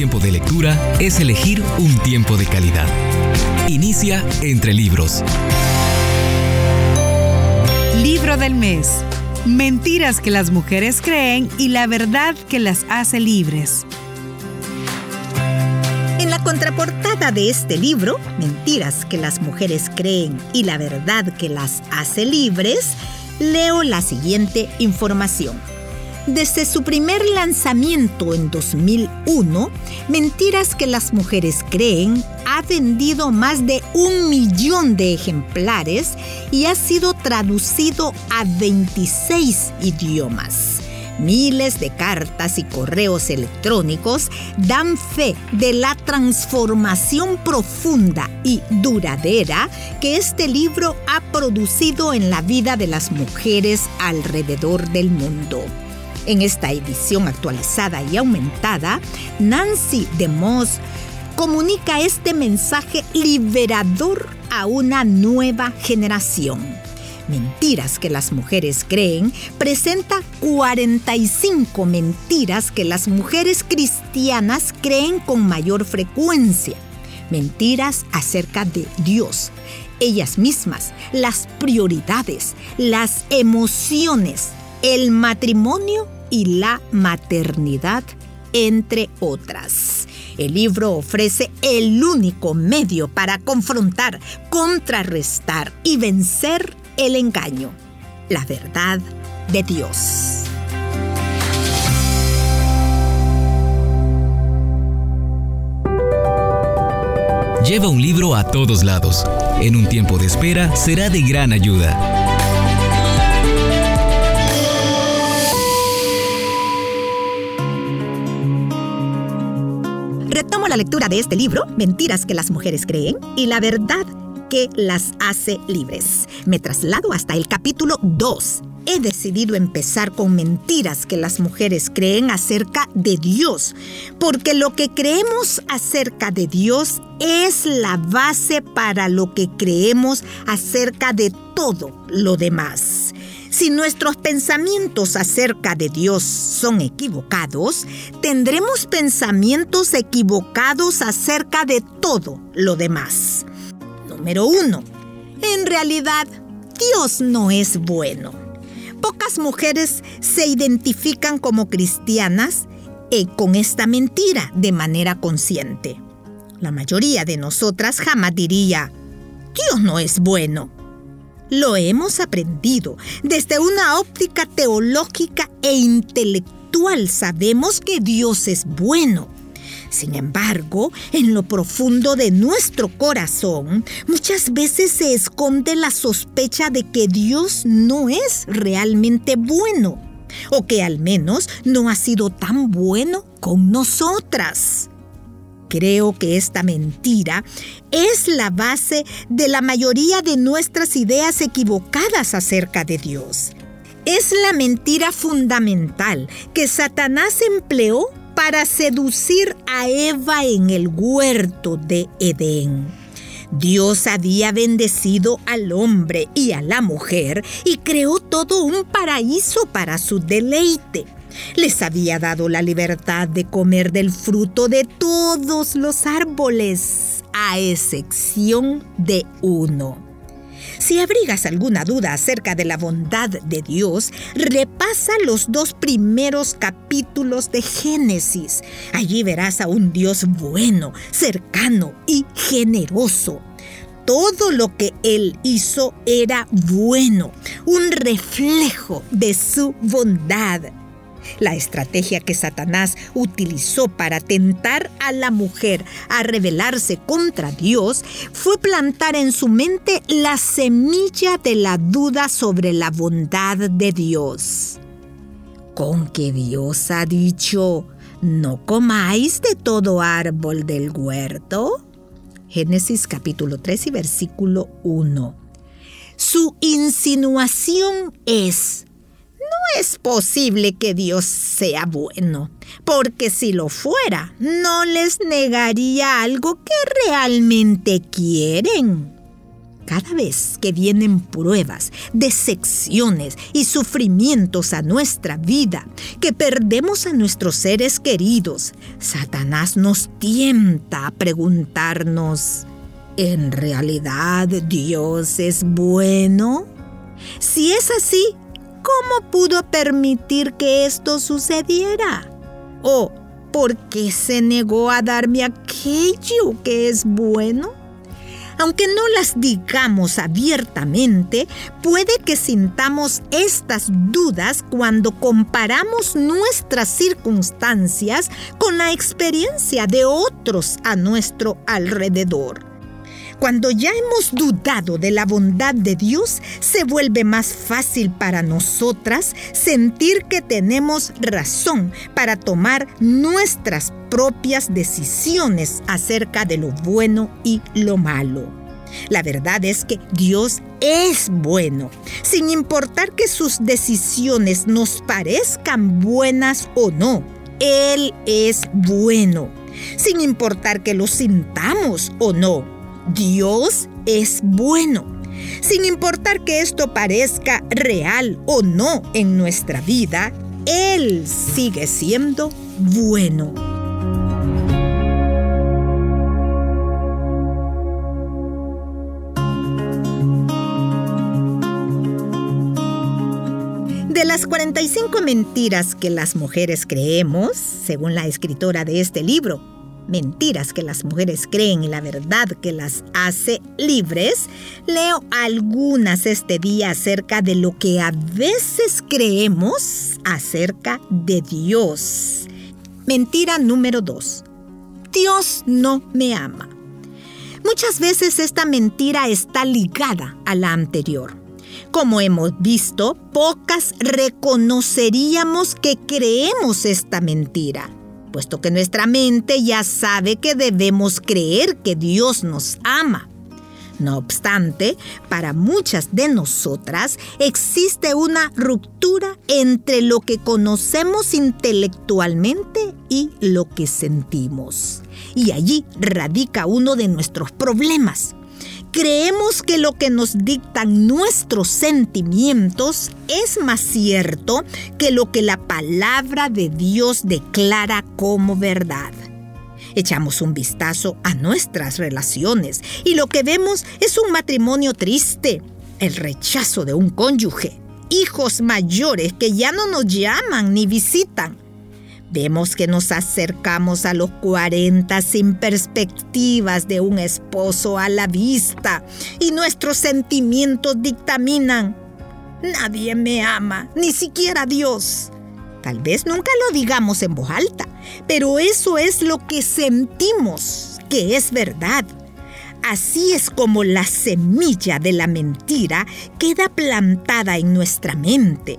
tiempo de lectura es elegir un tiempo de calidad. Inicia entre libros. Libro del mes. Mentiras que las mujeres creen y la verdad que las hace libres. En la contraportada de este libro, Mentiras que las mujeres creen y la verdad que las hace libres, leo la siguiente información. Desde su primer lanzamiento en 2001, Mentiras que las mujeres creen ha vendido más de un millón de ejemplares y ha sido traducido a 26 idiomas. Miles de cartas y correos electrónicos dan fe de la transformación profunda y duradera que este libro ha producido en la vida de las mujeres alrededor del mundo. En esta edición actualizada y aumentada, Nancy DeMoss comunica este mensaje liberador a una nueva generación. Mentiras que las mujeres creen presenta 45 mentiras que las mujeres cristianas creen con mayor frecuencia. Mentiras acerca de Dios, ellas mismas, las prioridades, las emociones, el matrimonio y la maternidad, entre otras. El libro ofrece el único medio para confrontar, contrarrestar y vencer el engaño, la verdad de Dios. Lleva un libro a todos lados. En un tiempo de espera será de gran ayuda. Retomo la lectura de este libro, Mentiras que las mujeres creen, y la verdad que las hace libres. Me traslado hasta el capítulo 2. He decidido empezar con mentiras que las mujeres creen acerca de Dios, porque lo que creemos acerca de Dios es la base para lo que creemos acerca de todo lo demás. Si nuestros pensamientos acerca de Dios son equivocados, tendremos pensamientos equivocados acerca de todo lo demás. Número 1. En realidad, Dios no es bueno. Pocas mujeres se identifican como cristianas y con esta mentira de manera consciente. La mayoría de nosotras jamás diría, Dios no es bueno. Lo hemos aprendido desde una óptica teológica e intelectual. Sabemos que Dios es bueno sin embargo, en lo profundo de nuestro corazón, muchas veces se esconde la sospecha de que Dios no es realmente bueno, o que al menos no ha sido tan bueno con nosotras. Creo que esta mentira es la base de la mayoría de nuestras ideas equivocadas acerca de Dios. Es la mentira fundamental que Satanás empleó para seducir a Eva en el huerto de Edén. Dios había bendecido al hombre y a la mujer y creó todo un paraíso para su deleite. Les había dado la libertad de comer del fruto de todos los árboles, a excepción de uno. Si abrigas alguna duda acerca de la bondad de Dios, repasa los dos primeros capítulos de Génesis. Allí verás a un Dios bueno, cercano y generoso todo lo que él hizo era bueno, un reflejo de su bondad. La estrategia que Satanás utilizó para tentar a la mujer a rebelarse contra Dios fue plantar en su mente la semilla de la duda sobre la bondad de Dios. Con que Dios ha dicho, no comáis de todo árbol del huerto. Génesis capítulo 3 y versículo 1. Su insinuación es, es posible que Dios sea bueno, porque si lo fuera, no les negaría algo que realmente quieren. Cada vez que vienen pruebas, decepciones y sufrimientos a nuestra vida, que perdemos a nuestros seres queridos, Satanás nos tienta a preguntarnos, ¿en realidad Dios es bueno? Si es así, ¿cómo pudo permitir que esto sucediera? ¿O por qué se negó a darme aquello que es bueno? Aunque no las digamos abiertamente, puede que sintamos estas dudas cuando comparamos nuestras circunstancias con la experiencia de otros a nuestro alrededor. Cuando ya hemos dudado de la bondad de Dios, se vuelve más fácil para nosotras sentir que tenemos razón para tomar nuestras propias decisiones acerca de lo bueno y lo malo. La verdad es que Dios es bueno, sin importar que sus decisiones nos parezcan buenas o no. Él es bueno, sin importar que lo sintamos o no. Dios es bueno. Sin importar que esto parezca real o no en nuestra vida, Él sigue siendo bueno. De las 45 mentiras que las mujeres creemos, según la escritora de este libro, mentiras que las mujeres creen y la verdad que las hace libres, leo algunas este día acerca de lo que a veces creemos acerca de Dios. Mentira número 2. Dios no me ama. Muchas veces esta mentira está ligada a la anterior. Como hemos visto, pocas reconoceríamos que creemos esta mentira puesto que nuestra mente ya sabe que debemos creer que Dios nos ama. No obstante, para muchas de nosotras existe una ruptura entre lo que conocemos intelectualmente y lo que sentimos. Y allí radica uno de nuestros problemas. Creemos que lo que nos dictan nuestros sentimientos es más cierto que lo que la palabra de Dios declara como verdad. Echamos un vistazo a nuestras relaciones y lo que vemos es un matrimonio triste, el rechazo de un cónyuge, hijos mayores que ya no nos llaman ni visitan, Vemos que nos acercamos a los 40 sin perspectivas de un esposo a la vista y nuestros sentimientos dictaminan. Nadie me ama, ni siquiera Dios. Tal vez nunca lo digamos en voz alta, pero eso es lo que sentimos, que es verdad. Así es como la semilla de la mentira queda plantada en nuestra mente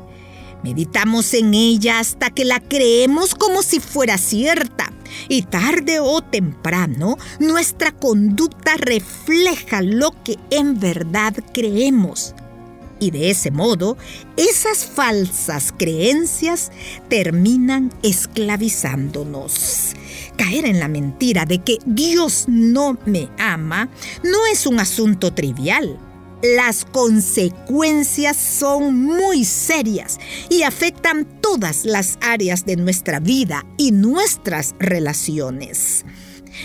Meditamos en ella hasta que la creemos como si fuera cierta. Y tarde o temprano, nuestra conducta refleja lo que en verdad creemos. Y de ese modo, esas falsas creencias terminan esclavizándonos. Caer en la mentira de que Dios no me ama no es un asunto trivial las consecuencias son muy serias y afectan todas las áreas de nuestra vida y nuestras relaciones.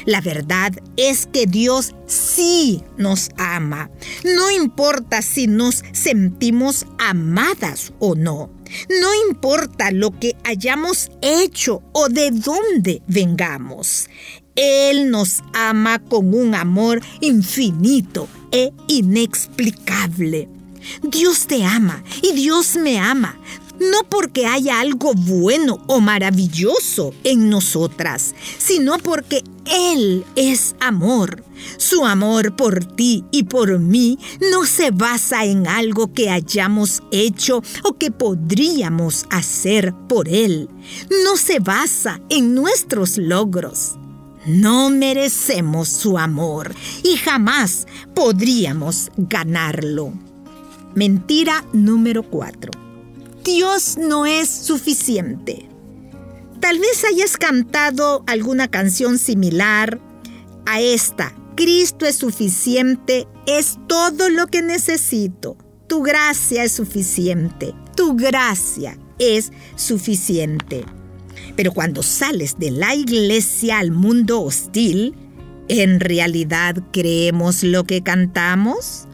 La verdad es que Dios sí nos ama. No importa si nos sentimos amadas o no. No importa lo que hayamos hecho o de dónde vengamos. Él nos ama con un amor infinito e inexplicable. Dios te ama y Dios me ama, no porque haya algo bueno o maravilloso en nosotras, sino porque Él es amor. Su amor por ti y por mí no se basa en algo que hayamos hecho o que podríamos hacer por Él. No se basa en nuestros logros. No merecemos su amor y jamás podríamos ganarlo. Mentira número 4. Dios no es suficiente. Tal vez hayas cantado alguna canción similar a esta. Cristo es suficiente es todo lo que necesito. Tu gracia es suficiente. Tu gracia es suficiente. Pero cuando sales de la iglesia al mundo hostil, ¿en realidad creemos lo que cantamos?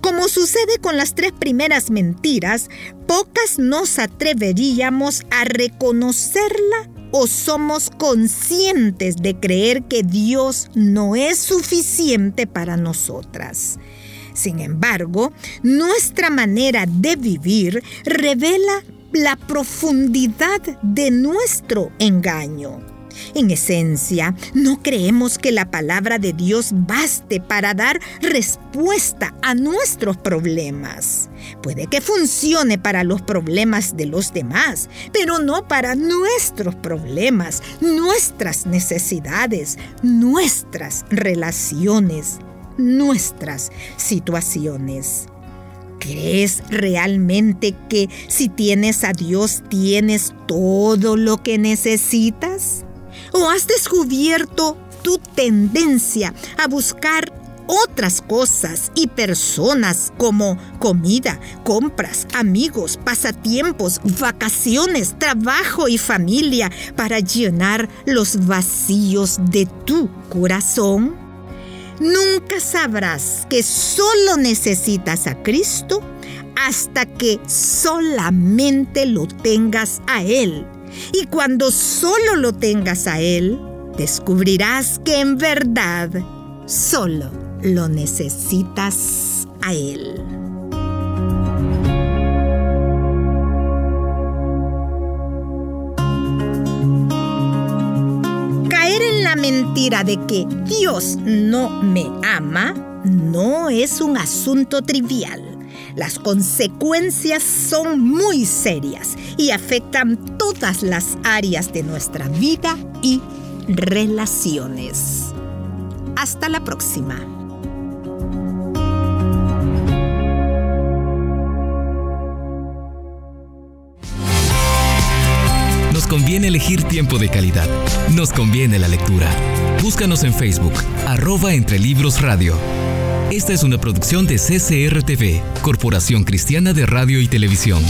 Como sucede con las tres primeras mentiras, pocas nos atreveríamos a reconocerla o somos conscientes de creer que Dios no es suficiente para nosotras. Sin embargo, nuestra manera de vivir revela la profundidad de nuestro engaño. En esencia, no creemos que la palabra de Dios baste para dar respuesta a nuestros problemas. Puede que funcione para los problemas de los demás, pero no para nuestros problemas, nuestras necesidades, nuestras relaciones, nuestras situaciones. ¿Crees realmente que si tienes a Dios tienes todo lo que necesitas? ¿O has descubierto tu tendencia a buscar otras cosas y personas como comida, compras, amigos, pasatiempos, vacaciones, trabajo y familia para llenar los vacíos de tu corazón? Nunca sabrás que solo necesitas a Cristo hasta que solamente lo tengas a Él. Y cuando solo lo tengas a Él, descubrirás que en verdad solo lo necesitas a Él. mentira de que Dios no me ama no es un asunto trivial. Las consecuencias son muy serias y afectan todas las áreas de nuestra vida y relaciones. Hasta la próxima. conviene elegir tiempo de calidad. Nos conviene la lectura. Búscanos en Facebook, arroba entre libros radio. Esta es una producción de CCRTV, Corporación Cristiana de Radio y Televisión.